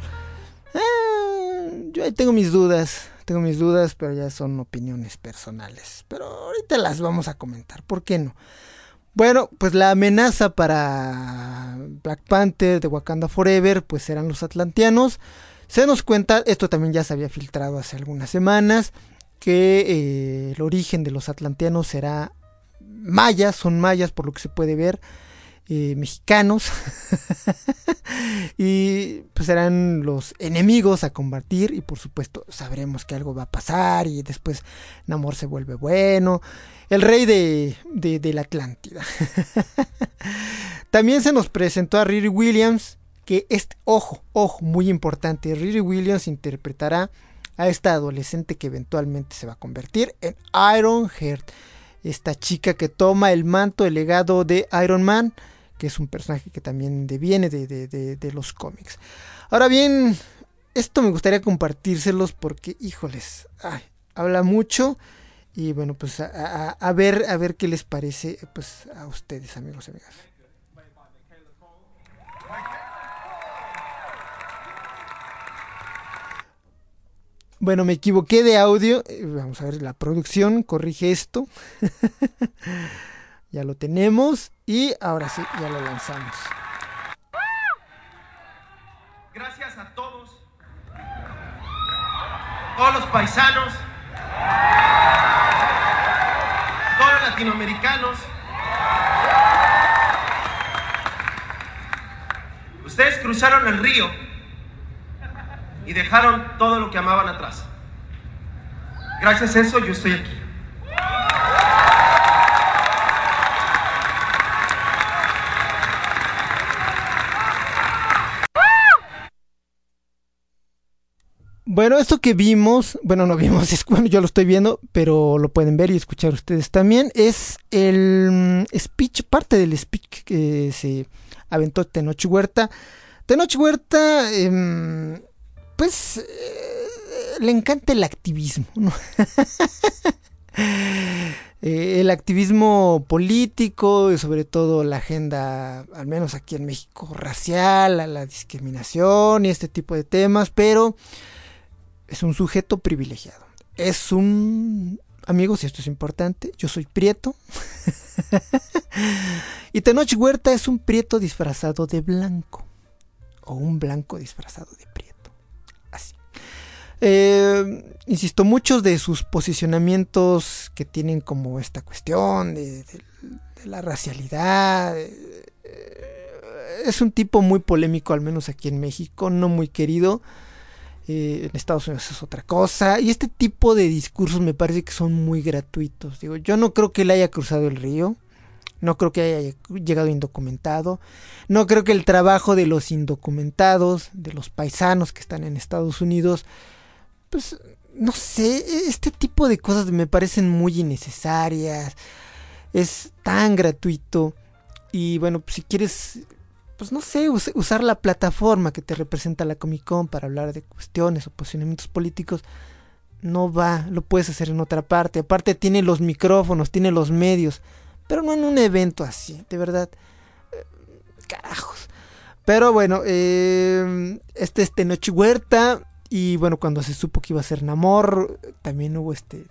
[SPEAKER 1] Ah, yo ahí tengo mis dudas, tengo mis dudas, pero ya son opiniones personales. Pero ahorita las vamos a comentar, ¿por qué no? Bueno, pues la amenaza para Black Panther de Wakanda Forever, pues serán los atlanteanos. Se nos cuenta, esto también ya se había filtrado hace algunas semanas, que eh, el origen de los atlanteanos será mayas, son mayas por lo que se puede ver, eh, mexicanos, [laughs] y pues serán los enemigos a combatir y por supuesto sabremos que algo va a pasar y después Namor se vuelve bueno, el rey de, de, de la Atlántida. [laughs] También se nos presentó a Riri Williams, que este, ojo, ojo, muy importante, Riri Williams interpretará a esta adolescente que eventualmente se va a convertir en Iron Heart. esta chica que toma el manto, el legado de Iron Man, que es un personaje que también deviene de, de los cómics. Ahora bien, esto me gustaría compartírselos porque, híjoles, habla mucho y bueno, pues a, ver, a ver qué les parece pues a ustedes, amigos y amigas. Bueno, me equivoqué de audio. Eh, vamos a ver, la producción corrige esto. [laughs] ya lo tenemos y ahora sí, ya lo lanzamos.
[SPEAKER 6] Gracias a todos, todos los paisanos todos los latinoamericanos. Ustedes cruzaron el río y dejaron todo lo que amaban atrás. Gracias a eso yo estoy aquí.
[SPEAKER 1] Bueno, esto que vimos, bueno, no vimos, [laughs] es, bueno, yo lo estoy viendo, pero lo pueden ver y escuchar ustedes también, es el mm, speech, parte del speech que se aventó Tenoch Huerta. Tenoch Huerta, em, pues, eh, le encanta el activismo. [laughs] Eh, el activismo político y sobre todo la agenda, al menos aquí en México, racial, la discriminación y este tipo de temas, pero es un sujeto privilegiado. Es un... Amigos, y esto es importante, yo soy prieto. [laughs] y Tenoch Huerta es un prieto disfrazado de blanco. O un blanco disfrazado de prieto. Eh, insisto, muchos de sus posicionamientos que tienen como esta cuestión de, la racialidad. Eh, es un tipo muy polémico, al menos aquí en México, no muy querido. Eh, en Estados Unidos es otra cosa. Y este tipo de discursos me parece que son muy gratuitos. Digo, yo no creo que él haya cruzado el río. No creo que haya llegado indocumentado. No creo que el trabajo de los indocumentados, de los paisanos que están en Estados Unidos, pues no sé, este tipo de cosas me parecen muy innecesarias. Es tan gratuito. Y bueno, pues si quieres pues no sé, usar la plataforma que te representa la Comic Con para hablar de cuestiones o posicionamientos políticos, no va, lo puedes hacer en otra parte. Aparte tiene los micrófonos, tiene los medios, pero no en un evento así, de verdad. Eh, carajos. Pero bueno, eh, este es Tenoch Huerta. Y bueno, cuando se supo que iba a ser Namor, también hubo este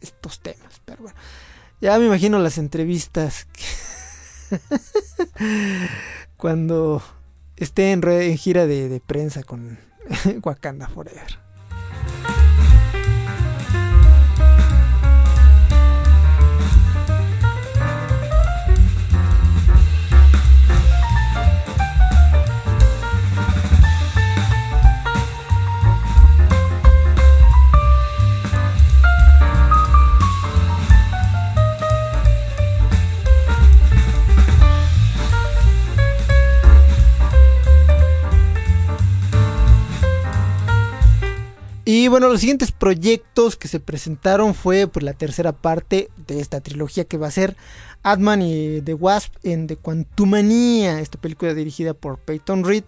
[SPEAKER 1] estos temas. Pero bueno, ya me imagino las entrevistas. [laughs] cuando esté en, gira de, prensa con [laughs] Wakanda Forever. Y bueno, los siguientes proyectos que se presentaron fue pues, la tercera parte de esta trilogía que va a ser Adman y The Wasp en The Quantumania, esta película dirigida por Peyton Reed.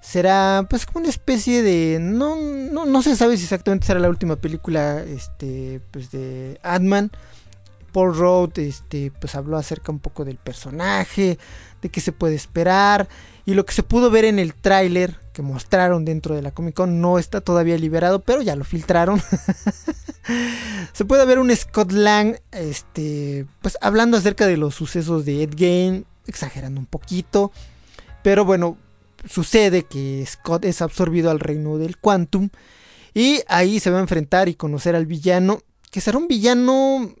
[SPEAKER 1] Será pues como una especie de... No, no, no se sabe si exactamente será la última película este, pues, de Adman. Paul Roth este, pues habló acerca un poco del personaje, de qué se puede esperar. Y lo que se pudo ver en el tráiler que mostraron dentro de la Comic Con no está todavía liberado, pero ya lo filtraron. [laughs] se puede ver un Scott Lang, este, pues hablando acerca de los sucesos de Ed Gein, exagerando un poquito. Pero bueno, sucede que Scott es absorbido al reino del Quantum. Y ahí se va a enfrentar y conocer al villano. Que será un villano.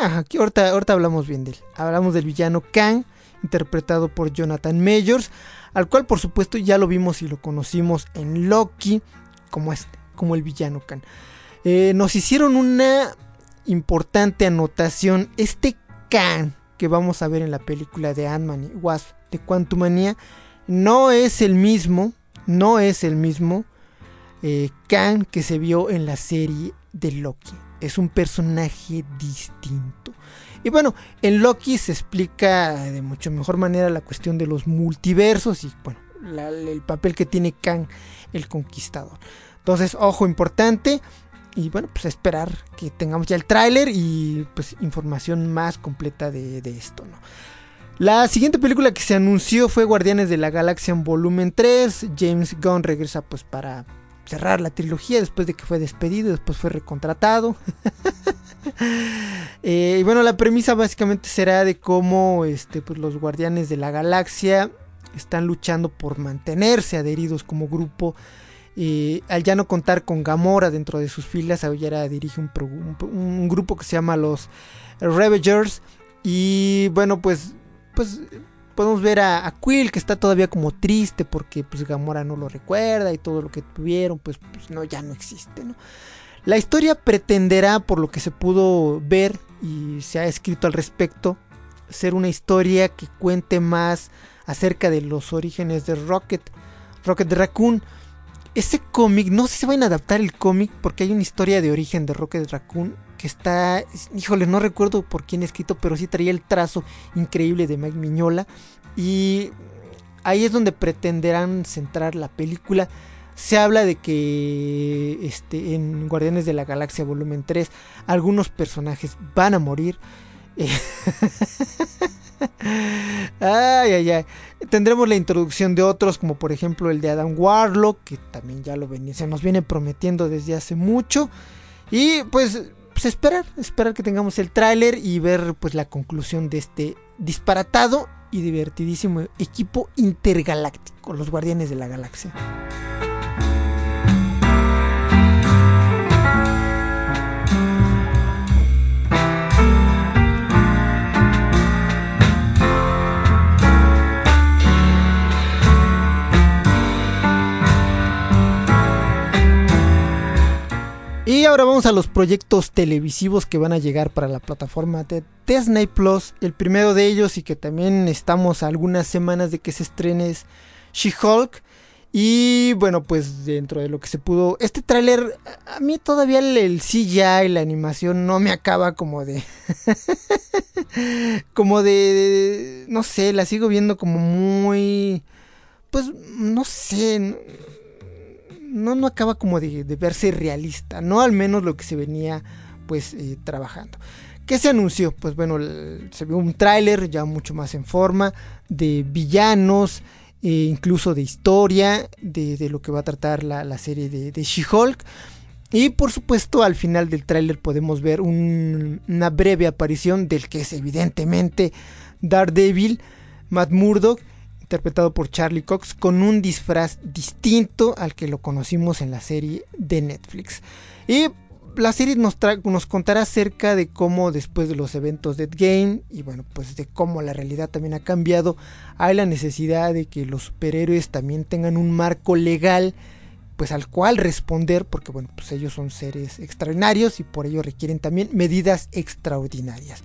[SPEAKER 1] Ah, ahorita, ahorita hablamos bien de él. Hablamos del villano Kang, interpretado por Jonathan Majors al cual por supuesto ya lo vimos y lo conocimos en Loki como este, como el villano Khan. Eh, nos hicieron una importante anotación. Este Khan que vamos a ver en la película de Ant-Man y Wasp de Quantumania no es el mismo, no es el mismo eh, Khan que se vio en la serie de Loki. es un personaje distinto. Y bueno, en Loki se explica de mucho mejor manera la cuestión de los multiversos y bueno, el papel que tiene Kang el Conquistador. Entonces, ojo importante. Y bueno, pues esperar que tengamos ya el tráiler y pues información más completa de, esto, ¿no? La siguiente película que se anunció fue Guardianes de la Galaxia en volumen 3. James Gunn regresa pues para cerrar la trilogía después de que fue despedido, después fue recontratado. [laughs] Eh, y bueno, la premisa básicamente será de cómo este, pues, los Guardianes de la Galaxia están luchando por mantenerse adheridos como grupo. Eh, al ya no contar con Gamora dentro de sus filas, ahora dirige un, un grupo que se llama los Ravagers. Y bueno, pues pues podemos ver a, Quill que está todavía como triste porque pues Gamora no lo recuerda y todo lo que tuvieron pues, pues no ya no existe, ¿no? La historia pretenderá, por lo que se pudo ver y se ha escrito al respecto, ser una historia que cuente más acerca de los orígenes de Rocket, Rocket Raccoon. Ese cómic, no sé si se van a adaptar el cómic porque hay una historia de origen de Rocket Raccoon que está, híjole, no recuerdo por quién escrito, pero sí traía el trazo increíble de Mike Miñola. Y ahí es donde pretenderán centrar la película. Se habla de que este, en Guardianes de la Galaxia Volumen 3 algunos personajes van a morir. [laughs] ay, ay, ay. Tendremos la introducción de otros, como por ejemplo el de Adam Warlock, que también ya lo se nos viene prometiendo desde hace mucho. Y pues pues esperar, esperar que tengamos el tráiler y ver pues la conclusión de este disparatado y divertidísimo equipo intergaláctico, los Guardianes de la Galaxia. Y ahora vamos a los proyectos televisivos que van a llegar para la plataforma de Disney Plus. El primero de ellos y que también estamos algunas semanas de que se estrene es She-Hulk. Y bueno, pues dentro de lo que se pudo, este tráiler, a mí todavía el, CGI, la animación no me acaba como de... [laughs] como de... No sé, la sigo viendo como muy... Pues no sé no, no acaba como de, verse realista, no al menos lo que se venía pues eh, trabajando. ¿Qué se anunció? Pues bueno, se vio un tráiler ya mucho más en forma de villanos, e incluso de historia, de, lo que va a tratar la, serie de, She-Hulk. Y por supuesto al final del tráiler podemos ver una breve aparición del que es evidentemente Daredevil, Matt Murdock, interpretado por Charlie Cox, con un disfraz distinto al que lo conocimos en la serie de Netflix. Y la serie nos, nos contará acerca de cómo después de los eventos de Game y bueno, pues de cómo la realidad también ha cambiado, hay la necesidad de que los superhéroes también tengan un marco legal pues al cual responder porque bueno, pues ellos son seres extraordinarios y por ello requieren también medidas extraordinarias.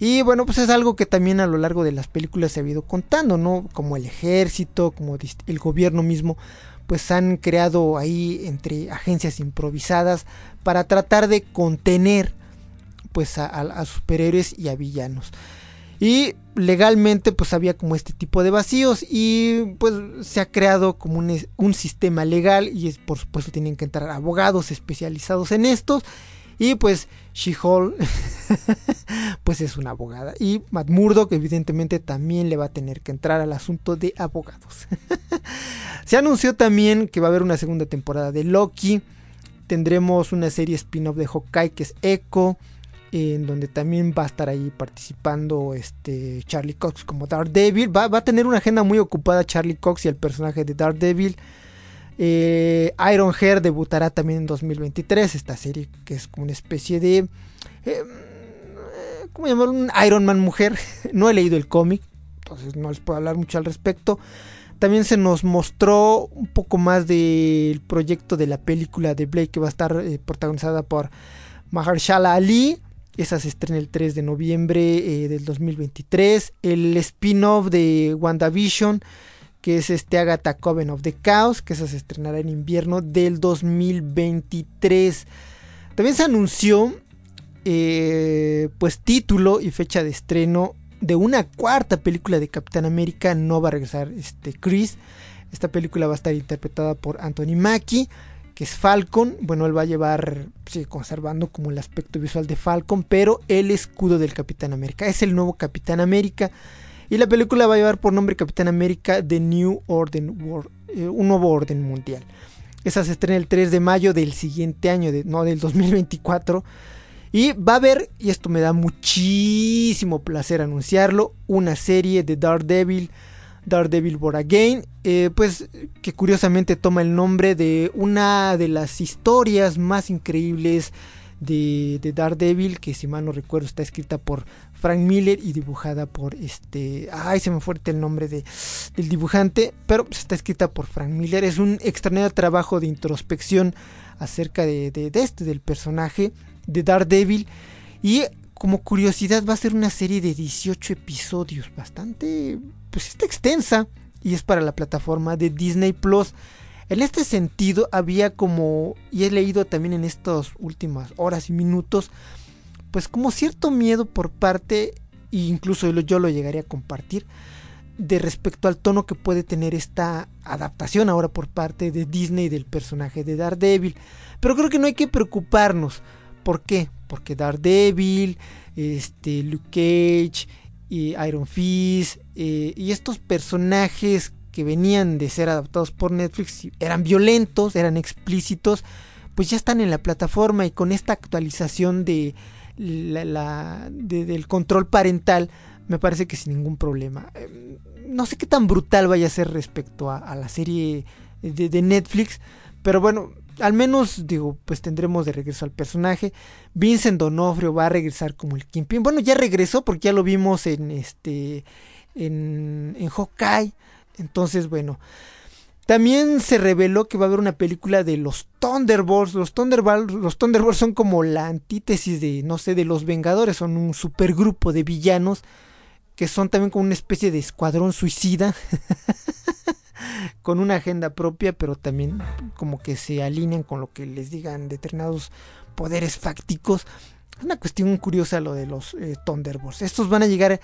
[SPEAKER 1] Y bueno, pues es algo que también a lo largo de las películas se ha ido contando, ¿no? Como el ejército, como el gobierno mismo, pues han creado ahí entre agencias improvisadas para tratar de contener pues a, superhéroes y a villanos. Y legalmente pues había como este tipo de vacíos y pues se ha creado como un, un sistema legal y es, por supuesto tienen que entrar abogados especializados en estos y pues She-Hulk, [laughs] pues es una abogada. Y Matt Murdock, evidentemente, también le va a tener que entrar al asunto de abogados. [laughs] Se anunció también que va a haber una segunda temporada de Loki. Tendremos una serie spin-off de Hawkeye que es Echo. En donde también va a estar ahí participando este Charlie Cox como Daredevil. Va, va a tener una agenda muy ocupada Charlie Cox y el personaje de Daredevil. Eh, Iron Hair debutará también en 2023. Esta serie que es como una especie de. Eh, ¿Cómo llamarlo? Iron Man mujer. [laughs] no he leído el cómic, entonces no les puedo hablar mucho al respecto. También se nos mostró un poco más del proyecto de la película de Blake que va a estar eh, protagonizada por Mahershala Ali. Esa se estrena el 3 de noviembre del 2023. El spin-off de WandaVision que es este Agatha Coven of the Chaos, que se estrenará en invierno del 2023. También se anunció eh, pues título y fecha de estreno de una cuarta película de Capitán América. No va a regresar este Chris. Esta película va a estar interpretada por Anthony Mackie, que es Falcon. Bueno, él va a llevar, sigue conservando como el aspecto visual de Falcon, pero el escudo del Capitán América. Es el nuevo Capitán América. Y la película va a llevar por nombre Capitán América The New Orden World, eh, un nuevo orden mundial. Esa se estrena el 3 de mayo del siguiente año, no del 2024. Y va a haber, y esto me da muchísimo placer anunciarlo, una serie de Daredevil, Daredevil Born Again, eh, pues que curiosamente toma el nombre de una de las historias más increíbles de, de, Daredevil, que si mal no recuerdo está escrita por Frank Miller y dibujada por este, ay se me fue el nombre de, del dibujante, pero pues, está escrita por Frank Miller, es un extraordinario trabajo de introspección acerca de este, del personaje de Daredevil. Y como curiosidad va a ser una serie de 18 episodios, bastante, pues está extensa y es para la plataforma de Disney Plus. En este sentido había como, y he leído también en estas últimas horas y minutos, pues como cierto miedo por parte, e incluso yo lo llegaría a compartir, de respecto al tono que puede tener esta adaptación ahora por parte de Disney del personaje de Daredevil. Pero creo que no hay que preocuparnos ¿Por qué? Porque Daredevil, este, Luke Cage, y Iron Fist eh, y estos personajes que venían de ser adaptados por Netflix eran violentos, eran explícitos, pues ya están en la plataforma y con esta actualización de, la, del control parental me parece que sin ningún problema. Em, no sé qué tan brutal vaya a ser respecto a, la serie de, de Netflix, pero bueno, al menos digo, pues tendremos de regreso al personaje. Vincent Donofrio va a regresar como el Kingpin. Bueno, ya regresó porque ya lo vimos en este en, en Hawkeye. Entonces, bueno, también se reveló que va a haber una película de los Thunderbolts. Los Thunderbolts, los Thunderbolts son como la antítesis de, no sé, de los Vengadores. Son un supergrupo de villanos que son también como una especie de escuadrón suicida. [laughs] con una agenda propia, pero también como que se alinean con lo que les digan determinados poderes fácticos. Es una cuestión curiosa lo de los eh, Thunderbolts. Estos van a llegar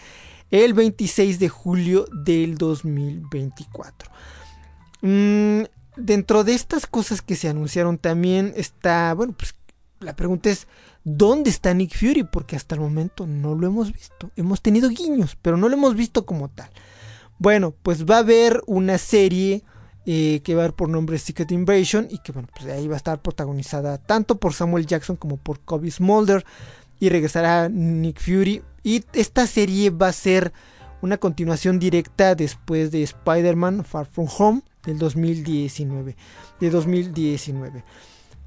[SPEAKER 1] el 26 de julio del 2024. Mm, dentro de estas cosas que se anunciaron también está, bueno, pues la pregunta es, ¿dónde está Nick Fury? Porque hasta el momento no lo hemos visto. Hemos tenido guiños, pero no lo hemos visto como tal. Bueno, pues va a haber una serie eh, que va a haber por nombre Secret Invasion y que bueno, pues ahí va a estar protagonizada tanto por Samuel Jackson como por Kobe Smolder y regresará Nick Fury y esta serie va a ser una continuación directa después de Spider-Man Far From Home del 2019, de 2019.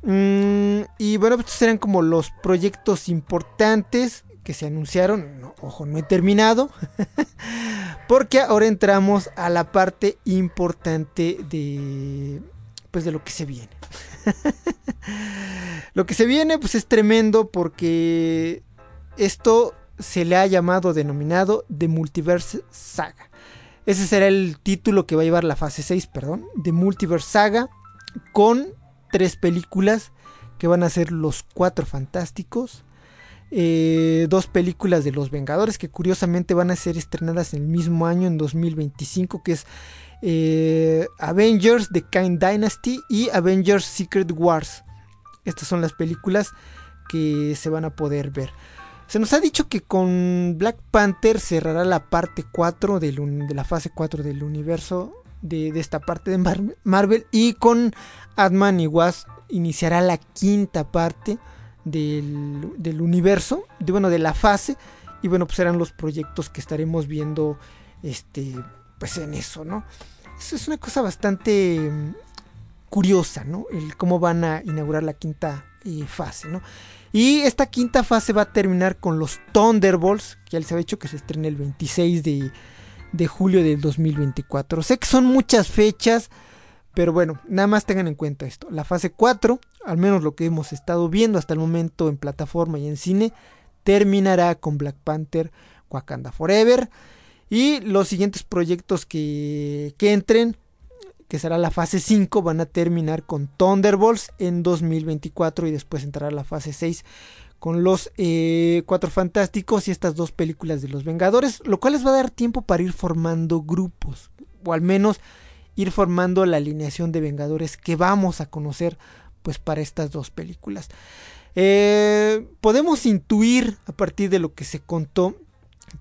[SPEAKER 1] Mm, y bueno, estos serán como los proyectos importantes que se anunciaron. ojo, no he terminado. [laughs] porque ahora entramos a la parte importante de pues de lo que se viene. [laughs] lo que se viene pues es tremendo porque esto se le ha llamado denominado The Multiverse Saga. Ese será el título que va a llevar la fase 6, perdón, de Multiverse Saga con tres películas que van a ser Los Cuatro Fantásticos, eh, dos películas de Los Vengadores que curiosamente van a ser estrenadas en el mismo año, en 2025, que es eh, Avengers The Kind Dynasty y Avengers Secret Wars. Estas son las películas que se van a poder ver. Se nos ha dicho que con Black Panther cerrará la parte 4 de la fase 4 del universo de, esta parte de Marvel y con Ant-Man y Wasp iniciará la quinta parte del, universo, de, bueno, de la fase. Y bueno, pues serán los proyectos que estaremos viendo este, pues en eso, ¿no? Eso es una cosa bastante mm, curiosa, ¿no? El cómo van a inaugurar la quinta eh, fase, ¿no? Y esta quinta fase va a terminar con los Thunderbolts, que ya les había dicho que se estrena el 26 de, de julio del 2024. Sé que son muchas fechas, pero bueno, nada más tengan en cuenta esto. La fase 4, al menos lo que hemos estado viendo hasta el momento en plataforma y en cine, terminará con Black Panther Wakanda Forever. Y los siguientes proyectos que, que entren, que será la fase 5, van a terminar con Thunderbolts en 2024 y después entrará la fase 6 con los eh, Cuatro Fantásticos y estas dos películas de los Vengadores, lo cual les va a dar tiempo para ir formando grupos, o al menos ir formando la alineación de Vengadores que vamos a conocer pues para estas dos películas. Eh, podemos intuir a partir de lo que se contó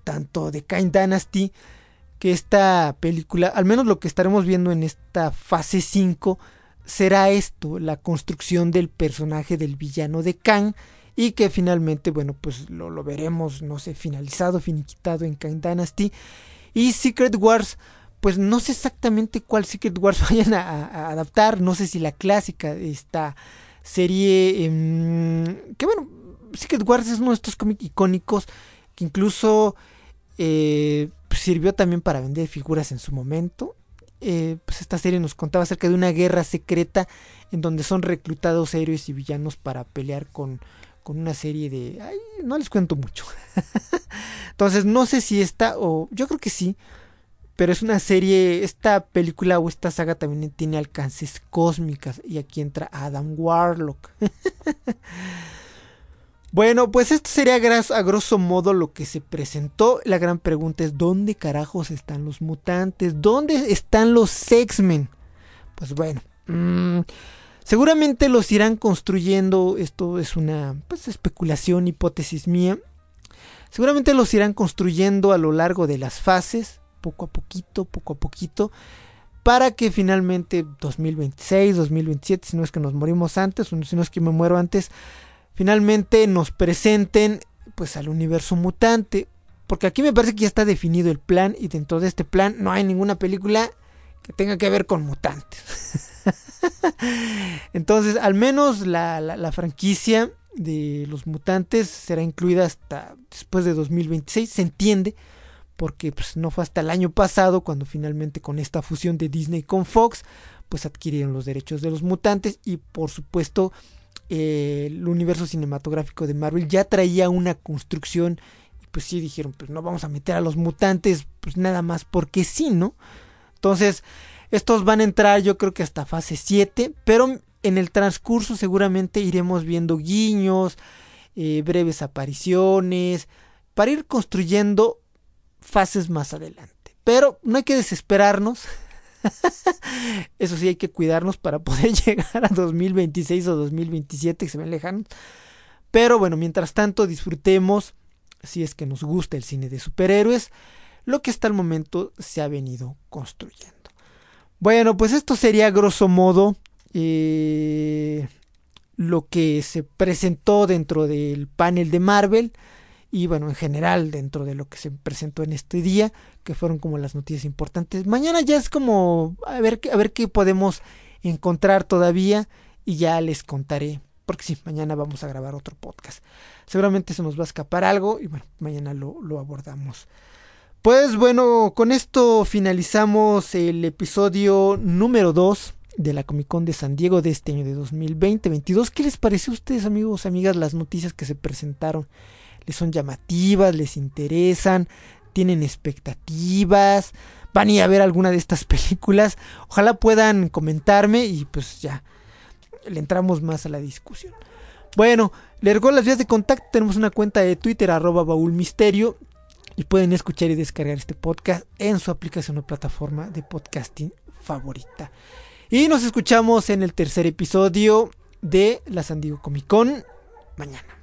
[SPEAKER 1] tanto de Kain Dynasty que esta película, al menos lo que estaremos viendo en esta fase 5, será esto, la construcción del personaje del villano de Kang y que finalmente, bueno, pues lo, lo veremos, no sé, finalizado, finiquitado en Kang Dynasty. Y Secret Wars, pues no sé exactamente cuál Secret Wars [laughs] vayan a, adaptar, no sé si la clásica, esta serie, em, que bueno, Secret Wars es uno de estos cómics icónicos que incluso eh, sirvió también para vender figuras en su momento. Eh, pues esta serie nos contaba acerca de una guerra secreta en donde son reclutados héroes y villanos para pelear con, con una serie de... Ay, no les cuento mucho. [laughs] Entonces no sé si esta o yo creo que sí. Pero es una serie, esta película o esta saga también tiene alcances cósmicas. Y aquí entra Adam Warlock. [laughs] Bueno, pues esto sería a grosso modo lo que se presentó. La gran pregunta es, ¿dónde carajos están los mutantes? ¿Dónde están los X-Men? Pues bueno, mmm, seguramente los irán construyendo. Esto es una pues, especulación, hipótesis mía. Seguramente los irán construyendo a lo largo de las fases, poco a poquito, poco a poquito, para que finalmente 2026, 2027, si no es que nos morimos antes, si no es que me muero antes, finalmente nos presenten pues al universo mutante. Porque aquí me parece que ya está definido el plan y dentro de este plan no hay ninguna película que tenga que ver con mutantes. [laughs] Entonces, al menos la, franquicia de los mutantes será incluida hasta después de 2026, se entiende, porque pues, no fue hasta el año pasado cuando finalmente con esta fusión de Disney con Fox, pues adquirieron los derechos de los mutantes y por supuesto el universo cinematográfico de Marvel ya traía una construcción y pues sí dijeron pues no vamos a meter a los mutantes pues nada más porque sí, ¿no? Entonces estos van a entrar yo creo que hasta fase 7 pero en el transcurso seguramente iremos viendo guiños, eh, breves apariciones para ir construyendo fases más adelante. Pero no hay que desesperarnos. [laughs] Eso sí, hay que cuidarnos para poder [laughs] llegar a 2026 o 2027, que se ven lejanos. Pero bueno, mientras tanto, disfrutemos, si es que nos gusta el cine de superhéroes, lo que hasta el momento se ha venido construyendo. Bueno, pues esto sería grosso modo eh, lo que se presentó dentro del panel de Marvel y bueno, en general dentro de lo que se presentó en este día, que fueron como las noticias importantes. Mañana ya es como a ver, a ver qué podemos encontrar todavía y ya les contaré, porque sí, mañana vamos a grabar otro podcast. Seguramente se nos va a escapar algo y bueno, mañana lo, lo abordamos. Pues bueno, con esto finalizamos el episodio número 2 de la Comic Con de San Diego de este año de 2020-22. ¿Qué les pareció a ustedes, amigos, amigas, las noticias que se presentaron? Les son llamativas, les interesan, tienen expectativas, van a ir a ver alguna de estas [laughs] películas. Ojalá puedan comentarme y pues ya le entramos más a la discusión. Bueno, le recuerdo las vías de contacto. Tenemos una cuenta de Twitter, arroba baúlmisterio. Y pueden escuchar y descargar este podcast en su aplicación o plataforma de podcasting favorita. Y nos escuchamos en el tercer episodio de la San Diego Comic Con mañana.